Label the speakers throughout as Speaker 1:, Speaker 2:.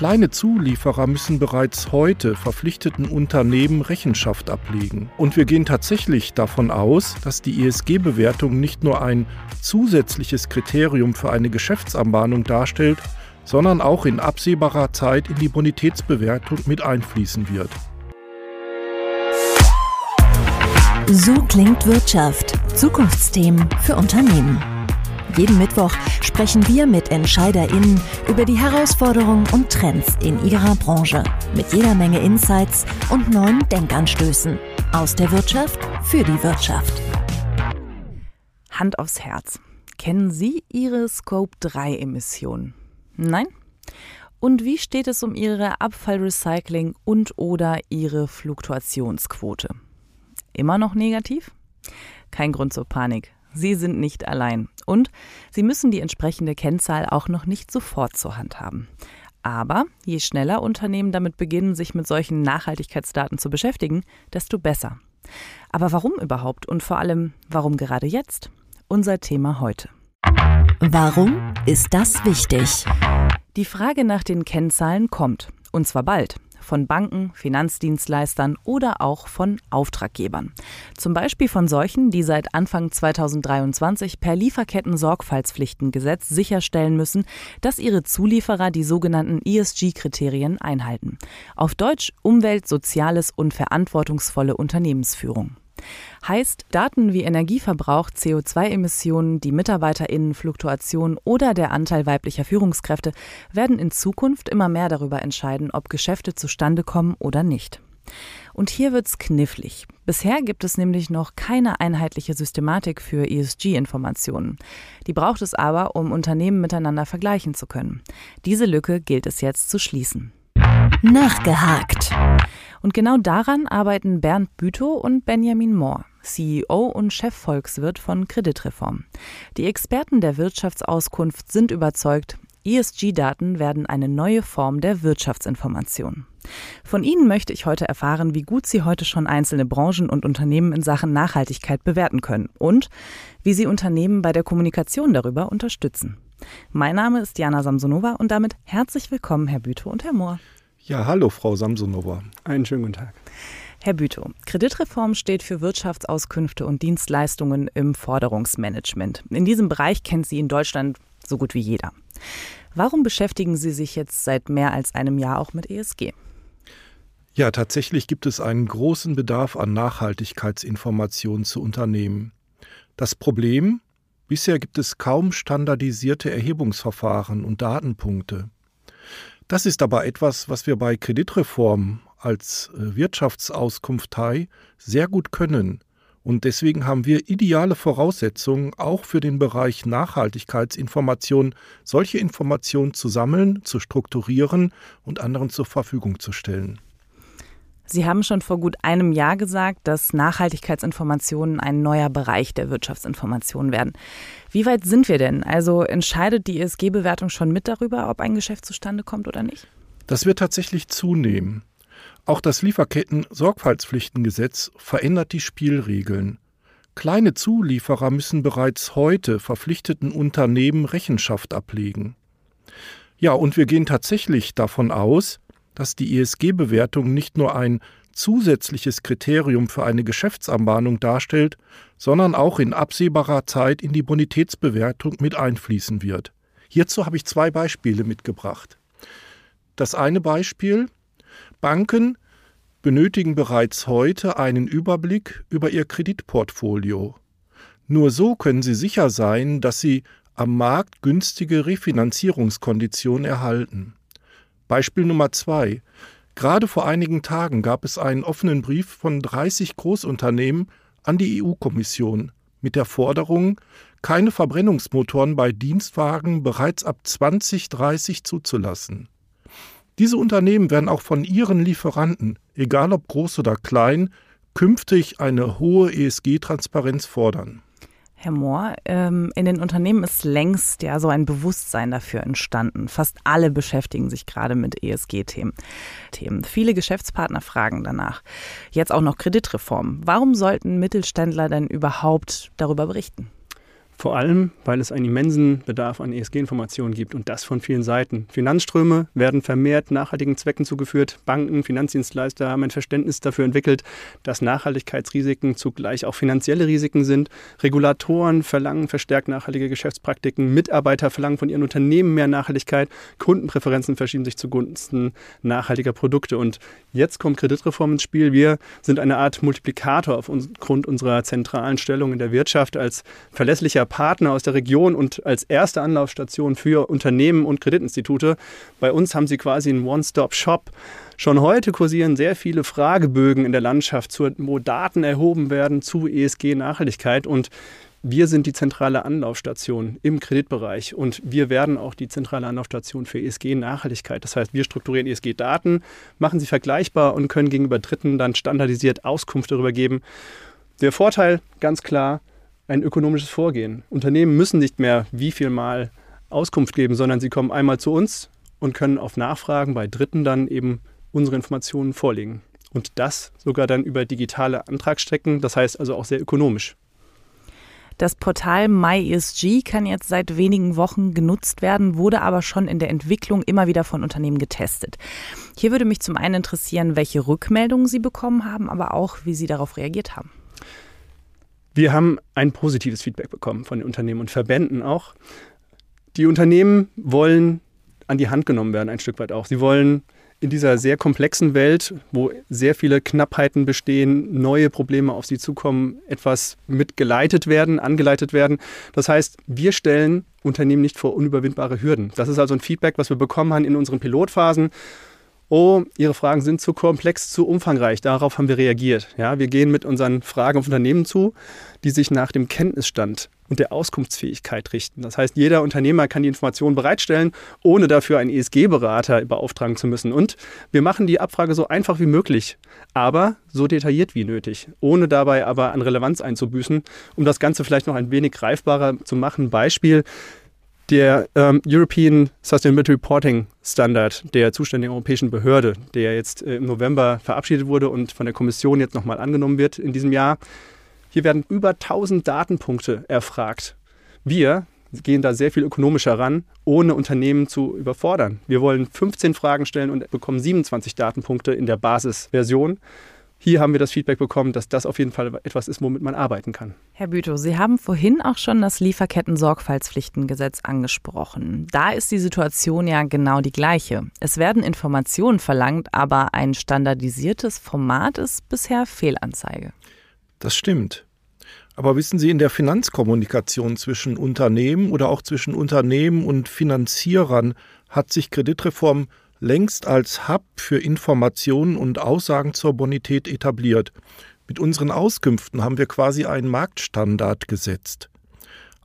Speaker 1: Kleine Zulieferer müssen bereits heute verpflichteten Unternehmen Rechenschaft ablegen. Und wir gehen tatsächlich davon aus, dass die ESG-Bewertung nicht nur ein zusätzliches Kriterium für eine Geschäftsanbahnung darstellt, sondern auch in absehbarer Zeit in die Bonitätsbewertung mit einfließen wird.
Speaker 2: So klingt Wirtschaft. Zukunftsthemen für Unternehmen. Jeden Mittwoch sprechen wir mit EntscheiderInnen über die Herausforderungen und Trends in ihrer Branche. Mit jeder Menge Insights und neuen Denkanstößen. Aus der Wirtschaft für die Wirtschaft.
Speaker 3: Hand aufs Herz. Kennen Sie Ihre Scope-3-Emissionen? Nein? Und wie steht es um Ihre Abfallrecycling und oder Ihre Fluktuationsquote? Immer noch negativ? Kein Grund zur Panik. Sie sind nicht allein. Und Sie müssen die entsprechende Kennzahl auch noch nicht sofort zur Hand haben. Aber je schneller Unternehmen damit beginnen, sich mit solchen Nachhaltigkeitsdaten zu beschäftigen, desto besser. Aber warum überhaupt und vor allem, warum gerade jetzt? Unser Thema heute.
Speaker 2: Warum ist das wichtig?
Speaker 3: Die Frage nach den Kennzahlen kommt, und zwar bald von Banken, Finanzdienstleistern oder auch von Auftraggebern. Zum Beispiel von solchen, die seit Anfang 2023 per Lieferketten-Sorgfaltspflichtengesetz sicherstellen müssen, dass ihre Zulieferer die sogenannten ESG-Kriterien einhalten. Auf Deutsch Umwelt, Soziales und verantwortungsvolle Unternehmensführung. Heißt, Daten wie Energieverbrauch, CO2-Emissionen, die Mitarbeiterinnenfluktuation oder der Anteil weiblicher Führungskräfte werden in Zukunft immer mehr darüber entscheiden, ob Geschäfte zustande kommen oder nicht. Und hier wird's knifflig. Bisher gibt es nämlich noch keine einheitliche Systematik für ESG-Informationen. Die braucht es aber, um Unternehmen miteinander vergleichen zu können. Diese Lücke gilt es jetzt zu schließen.
Speaker 2: Nachgehakt.
Speaker 3: Und genau daran arbeiten Bernd Bütow und Benjamin Mohr, CEO und Chefvolkswirt von Kreditreform. Die Experten der Wirtschaftsauskunft sind überzeugt, ESG-Daten werden eine neue Form der Wirtschaftsinformation. Von Ihnen möchte ich heute erfahren, wie gut Sie heute schon einzelne Branchen und Unternehmen in Sachen Nachhaltigkeit bewerten können und wie Sie Unternehmen bei der Kommunikation darüber unterstützen. Mein Name ist Jana Samsonova und damit herzlich willkommen, Herr Bütow und Herr Mohr.
Speaker 1: Ja, hallo, Frau Samsonova.
Speaker 4: Einen schönen guten Tag.
Speaker 3: Herr Bütow, Kreditreform steht für Wirtschaftsauskünfte und Dienstleistungen im Forderungsmanagement. In diesem Bereich kennt sie in Deutschland so gut wie jeder. Warum beschäftigen Sie sich jetzt seit mehr als einem Jahr auch mit ESG?
Speaker 1: Ja, tatsächlich gibt es einen großen Bedarf an Nachhaltigkeitsinformationen zu Unternehmen. Das Problem, bisher gibt es kaum standardisierte Erhebungsverfahren und Datenpunkte. Das ist aber etwas, was wir bei Kreditreform als äh, Wirtschaftsauskunftei sehr gut können. Und deswegen haben wir ideale Voraussetzungen, auch für den Bereich Nachhaltigkeitsinformation, solche Informationen zu sammeln, zu strukturieren und anderen zur Verfügung zu stellen.
Speaker 3: Sie haben schon vor gut einem Jahr gesagt, dass Nachhaltigkeitsinformationen ein neuer Bereich der Wirtschaftsinformation werden. Wie weit sind wir denn? Also entscheidet die ESG-Bewertung schon mit darüber, ob ein Geschäft zustande kommt oder nicht?
Speaker 1: Das wird tatsächlich zunehmen. Auch das Lieferketten-Sorgfaltspflichtengesetz verändert die Spielregeln. Kleine Zulieferer müssen bereits heute verpflichteten Unternehmen Rechenschaft ablegen. Ja, und wir gehen tatsächlich davon aus, dass die ESG-Bewertung nicht nur ein zusätzliches Kriterium für eine Geschäftsanbahnung darstellt, sondern auch in absehbarer Zeit in die Bonitätsbewertung mit einfließen wird. Hierzu habe ich zwei Beispiele mitgebracht. Das eine Beispiel Banken benötigen bereits heute einen Überblick über ihr Kreditportfolio. Nur so können sie sicher sein, dass sie am Markt günstige Refinanzierungskonditionen erhalten. Beispiel Nummer zwei. Gerade vor einigen Tagen gab es einen offenen Brief von 30 Großunternehmen an die EU-Kommission mit der Forderung, keine Verbrennungsmotoren bei Dienstwagen bereits ab 2030 zuzulassen. Diese Unternehmen werden auch von ihren Lieferanten, egal ob groß oder klein, künftig eine hohe ESG-Transparenz fordern.
Speaker 3: Herr Mohr, ähm, in den Unternehmen ist längst ja so ein Bewusstsein dafür entstanden. Fast alle beschäftigen sich gerade mit ESG-Themen. Themen. Viele Geschäftspartner fragen danach. Jetzt auch noch Kreditreform. Warum sollten Mittelständler denn überhaupt darüber berichten?
Speaker 4: Vor allem, weil es einen immensen Bedarf an ESG-Informationen gibt und das von vielen Seiten. Finanzströme werden vermehrt nachhaltigen Zwecken zugeführt. Banken, Finanzdienstleister haben ein Verständnis dafür entwickelt, dass Nachhaltigkeitsrisiken zugleich auch finanzielle Risiken sind. Regulatoren verlangen verstärkt nachhaltige Geschäftspraktiken. Mitarbeiter verlangen von ihren Unternehmen mehr Nachhaltigkeit. Kundenpräferenzen verschieben sich zugunsten nachhaltiger Produkte. Und jetzt kommt Kreditreform ins Spiel. Wir sind eine Art Multiplikator aufgrund unserer zentralen Stellung in der Wirtschaft als verlässlicher Partner aus der Region und als erste Anlaufstation für Unternehmen und Kreditinstitute. Bei uns haben sie quasi einen One-Stop-Shop. Schon heute kursieren sehr viele Fragebögen in der Landschaft, wo Daten erhoben werden zu ESG-Nachhaltigkeit und wir sind die zentrale Anlaufstation im Kreditbereich und wir werden auch die zentrale Anlaufstation für ESG-Nachhaltigkeit. Das heißt, wir strukturieren ESG-Daten, machen sie vergleichbar und können gegenüber Dritten dann standardisiert Auskunft darüber geben. Der Vorteil, ganz klar, ein ökonomisches Vorgehen. Unternehmen müssen nicht mehr wie viel Mal Auskunft geben, sondern sie kommen einmal zu uns und können auf Nachfragen bei Dritten dann eben unsere Informationen vorlegen. Und das sogar dann über digitale Antragsstrecken, das heißt also auch sehr ökonomisch.
Speaker 3: Das Portal MyESG kann jetzt seit wenigen Wochen genutzt werden, wurde aber schon in der Entwicklung immer wieder von Unternehmen getestet. Hier würde mich zum einen interessieren, welche Rückmeldungen Sie bekommen haben, aber auch, wie Sie darauf reagiert haben.
Speaker 4: Wir haben ein positives Feedback bekommen von den Unternehmen und Verbänden auch. Die Unternehmen wollen an die Hand genommen werden, ein Stück weit auch. Sie wollen in dieser sehr komplexen Welt, wo sehr viele Knappheiten bestehen, neue Probleme auf sie zukommen, etwas mitgeleitet werden, angeleitet werden. Das heißt, wir stellen Unternehmen nicht vor unüberwindbare Hürden. Das ist also ein Feedback, was wir bekommen haben in unseren Pilotphasen oh, Ihre Fragen sind zu komplex, zu umfangreich. Darauf haben wir reagiert. Ja, wir gehen mit unseren Fragen auf Unternehmen zu, die sich nach dem Kenntnisstand und der Auskunftsfähigkeit richten. Das heißt, jeder Unternehmer kann die Informationen bereitstellen, ohne dafür einen ESG-Berater beauftragen zu müssen. Und wir machen die Abfrage so einfach wie möglich, aber so detailliert wie nötig, ohne dabei aber an Relevanz einzubüßen. Um das Ganze vielleicht noch ein wenig greifbarer zu machen, Beispiel, der ähm, European Sustainability Reporting Standard der zuständigen europäischen Behörde, der jetzt äh, im November verabschiedet wurde und von der Kommission jetzt nochmal angenommen wird in diesem Jahr. Hier werden über 1000 Datenpunkte erfragt. Wir gehen da sehr viel ökonomischer ran, ohne Unternehmen zu überfordern. Wir wollen 15 Fragen stellen und bekommen 27 Datenpunkte in der Basisversion. Hier haben wir das Feedback bekommen, dass das auf jeden Fall etwas ist, womit man arbeiten kann.
Speaker 3: Herr Bütow, Sie haben vorhin auch schon das Lieferketten-Sorgfaltspflichtengesetz angesprochen. Da ist die Situation ja genau die gleiche. Es werden Informationen verlangt, aber ein standardisiertes Format ist bisher Fehlanzeige.
Speaker 1: Das stimmt. Aber wissen Sie, in der Finanzkommunikation zwischen Unternehmen oder auch zwischen Unternehmen und Finanzierern hat sich Kreditreform längst als Hub für Informationen und Aussagen zur Bonität etabliert. Mit unseren Auskünften haben wir quasi einen Marktstandard gesetzt.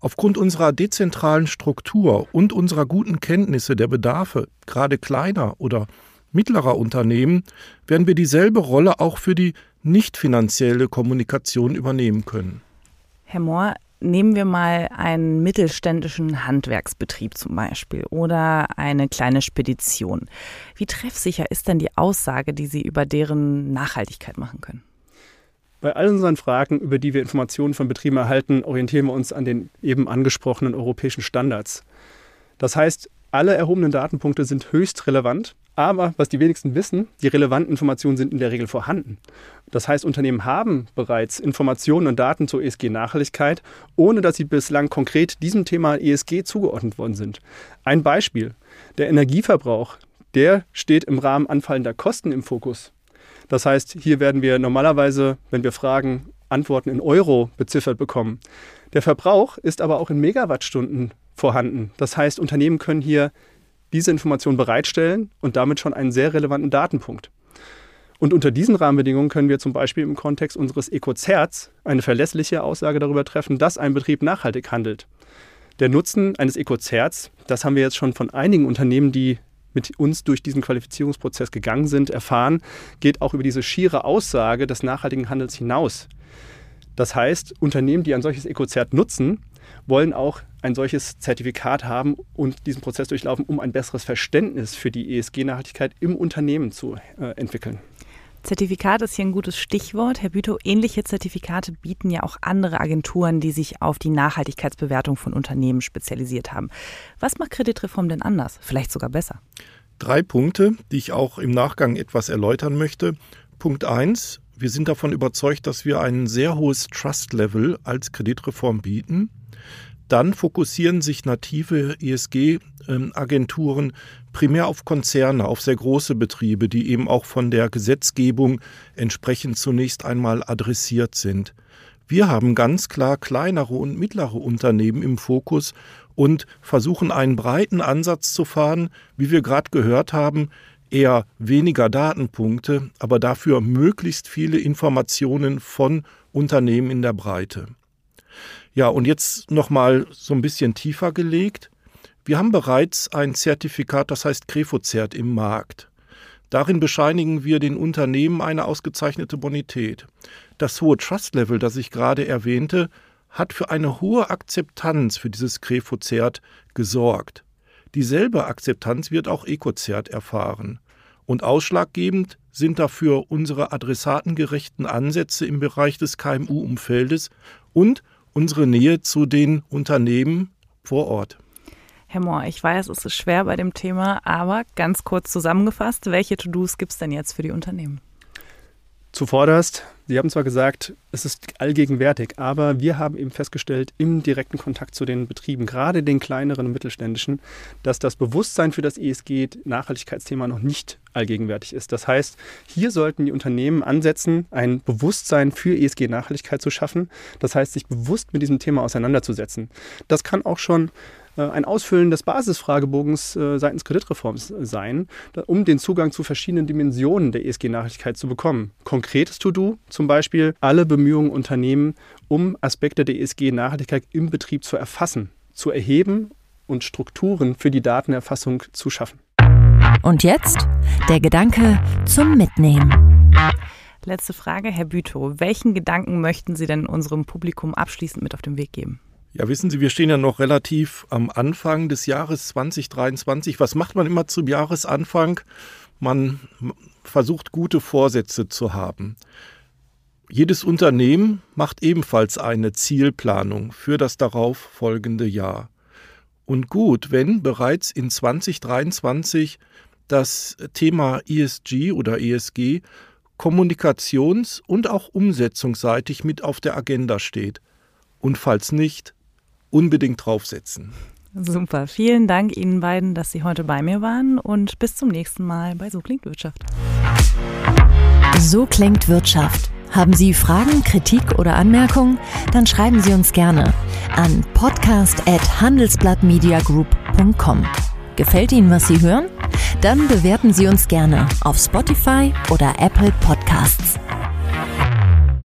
Speaker 1: Aufgrund unserer dezentralen Struktur und unserer guten Kenntnisse der Bedarfe, gerade kleiner oder mittlerer Unternehmen, werden wir dieselbe Rolle auch für die nicht finanzielle Kommunikation übernehmen können.
Speaker 3: Herr Mohr, Nehmen wir mal einen mittelständischen Handwerksbetrieb zum Beispiel oder eine kleine Spedition. Wie treffsicher ist denn die Aussage, die Sie über deren Nachhaltigkeit machen können?
Speaker 4: Bei all unseren Fragen, über die wir Informationen von Betrieben erhalten, orientieren wir uns an den eben angesprochenen europäischen Standards. Das heißt, alle erhobenen Datenpunkte sind höchst relevant, aber was die wenigsten wissen, die relevanten Informationen sind in der Regel vorhanden. Das heißt, Unternehmen haben bereits Informationen und Daten zur ESG-Nachhaltigkeit, ohne dass sie bislang konkret diesem Thema ESG zugeordnet worden sind. Ein Beispiel, der Energieverbrauch, der steht im Rahmen anfallender Kosten im Fokus. Das heißt, hier werden wir normalerweise, wenn wir fragen, Antworten in Euro beziffert bekommen. Der Verbrauch ist aber auch in Megawattstunden vorhanden. Das heißt, Unternehmen können hier diese Information bereitstellen und damit schon einen sehr relevanten Datenpunkt. Und unter diesen Rahmenbedingungen können wir zum Beispiel im Kontext unseres Ecozerts eine verlässliche Aussage darüber treffen, dass ein Betrieb nachhaltig handelt. Der Nutzen eines Ecozerts, das haben wir jetzt schon von einigen Unternehmen, die mit uns durch diesen Qualifizierungsprozess gegangen sind, erfahren, geht auch über diese schiere Aussage des nachhaltigen Handels hinaus. Das heißt, Unternehmen, die ein solches Ecozert nutzen, wollen auch ein solches Zertifikat haben und diesen Prozess durchlaufen, um ein besseres Verständnis für die ESG-Nachhaltigkeit im Unternehmen zu äh, entwickeln.
Speaker 3: Zertifikat ist hier ein gutes Stichwort. Herr Bütow, ähnliche Zertifikate bieten ja auch andere Agenturen, die sich auf die Nachhaltigkeitsbewertung von Unternehmen spezialisiert haben. Was macht Kreditreform denn anders? Vielleicht sogar besser?
Speaker 1: Drei Punkte, die ich auch im Nachgang etwas erläutern möchte. Punkt eins: Wir sind davon überzeugt, dass wir ein sehr hohes Trust-Level als Kreditreform bieten. Dann fokussieren sich native ESG-Agenturen primär auf Konzerne, auf sehr große Betriebe, die eben auch von der Gesetzgebung entsprechend zunächst einmal adressiert sind. Wir haben ganz klar kleinere und mittlere Unternehmen im Fokus und versuchen einen breiten Ansatz zu fahren, wie wir gerade gehört haben, eher weniger Datenpunkte, aber dafür möglichst viele Informationen von Unternehmen in der Breite. Ja, und jetzt nochmal so ein bisschen tiefer gelegt. Wir haben bereits ein Zertifikat, das heißt Crefozert im Markt. Darin bescheinigen wir den Unternehmen eine ausgezeichnete Bonität. Das hohe Trust-Level, das ich gerade erwähnte, hat für eine hohe Akzeptanz für dieses Crefozert gesorgt. Dieselbe Akzeptanz wird auch Ecozert erfahren. Und ausschlaggebend sind dafür unsere adressatengerechten Ansätze im Bereich des KMU-Umfeldes und unsere Nähe zu den Unternehmen vor Ort.
Speaker 3: Herr Mohr, ich weiß, es ist schwer bei dem Thema, aber ganz kurz zusammengefasst, welche To-Dos gibt es denn jetzt für die Unternehmen?
Speaker 4: Zuvorderst, Sie haben zwar gesagt, es ist allgegenwärtig, aber wir haben eben festgestellt, im direkten Kontakt zu den Betrieben, gerade den kleineren und mittelständischen, dass das Bewusstsein für das ESG-Nachhaltigkeitsthema noch nicht allgegenwärtig ist. Das heißt, hier sollten die Unternehmen ansetzen, ein Bewusstsein für ESG-Nachhaltigkeit zu schaffen. Das heißt, sich bewusst mit diesem Thema auseinanderzusetzen. Das kann auch schon ein Ausfüllen des Basisfragebogens äh, seitens Kreditreforms sein, um den Zugang zu verschiedenen Dimensionen der ESG-Nachhaltigkeit zu bekommen. Konkretes To-Do zum Beispiel alle Bemühungen unternehmen, um Aspekte der ESG-Nachhaltigkeit im Betrieb zu erfassen, zu erheben und Strukturen für die Datenerfassung zu schaffen.
Speaker 2: Und jetzt der Gedanke zum Mitnehmen.
Speaker 3: Letzte Frage, Herr Bütow. Welchen Gedanken möchten Sie denn unserem Publikum abschließend mit auf den Weg geben?
Speaker 1: Ja, wissen Sie, wir stehen ja noch relativ am Anfang des Jahres 2023. Was macht man immer zum Jahresanfang? Man versucht gute Vorsätze zu haben. Jedes Unternehmen macht ebenfalls eine Zielplanung für das darauf folgende Jahr. Und gut, wenn bereits in 2023 das Thema ESG oder ESG kommunikations- und auch umsetzungsseitig mit auf der Agenda steht. Und falls nicht, unbedingt draufsetzen.
Speaker 3: Super. Vielen Dank Ihnen beiden, dass Sie heute bei mir waren und bis zum nächsten Mal bei So klingt Wirtschaft.
Speaker 2: So klingt Wirtschaft. Haben Sie Fragen, Kritik oder Anmerkungen? Dann schreiben Sie uns gerne an podcast@handelsblattmediagroup.com. Gefällt Ihnen, was Sie hören? Dann bewerten Sie uns gerne auf Spotify oder Apple Podcasts.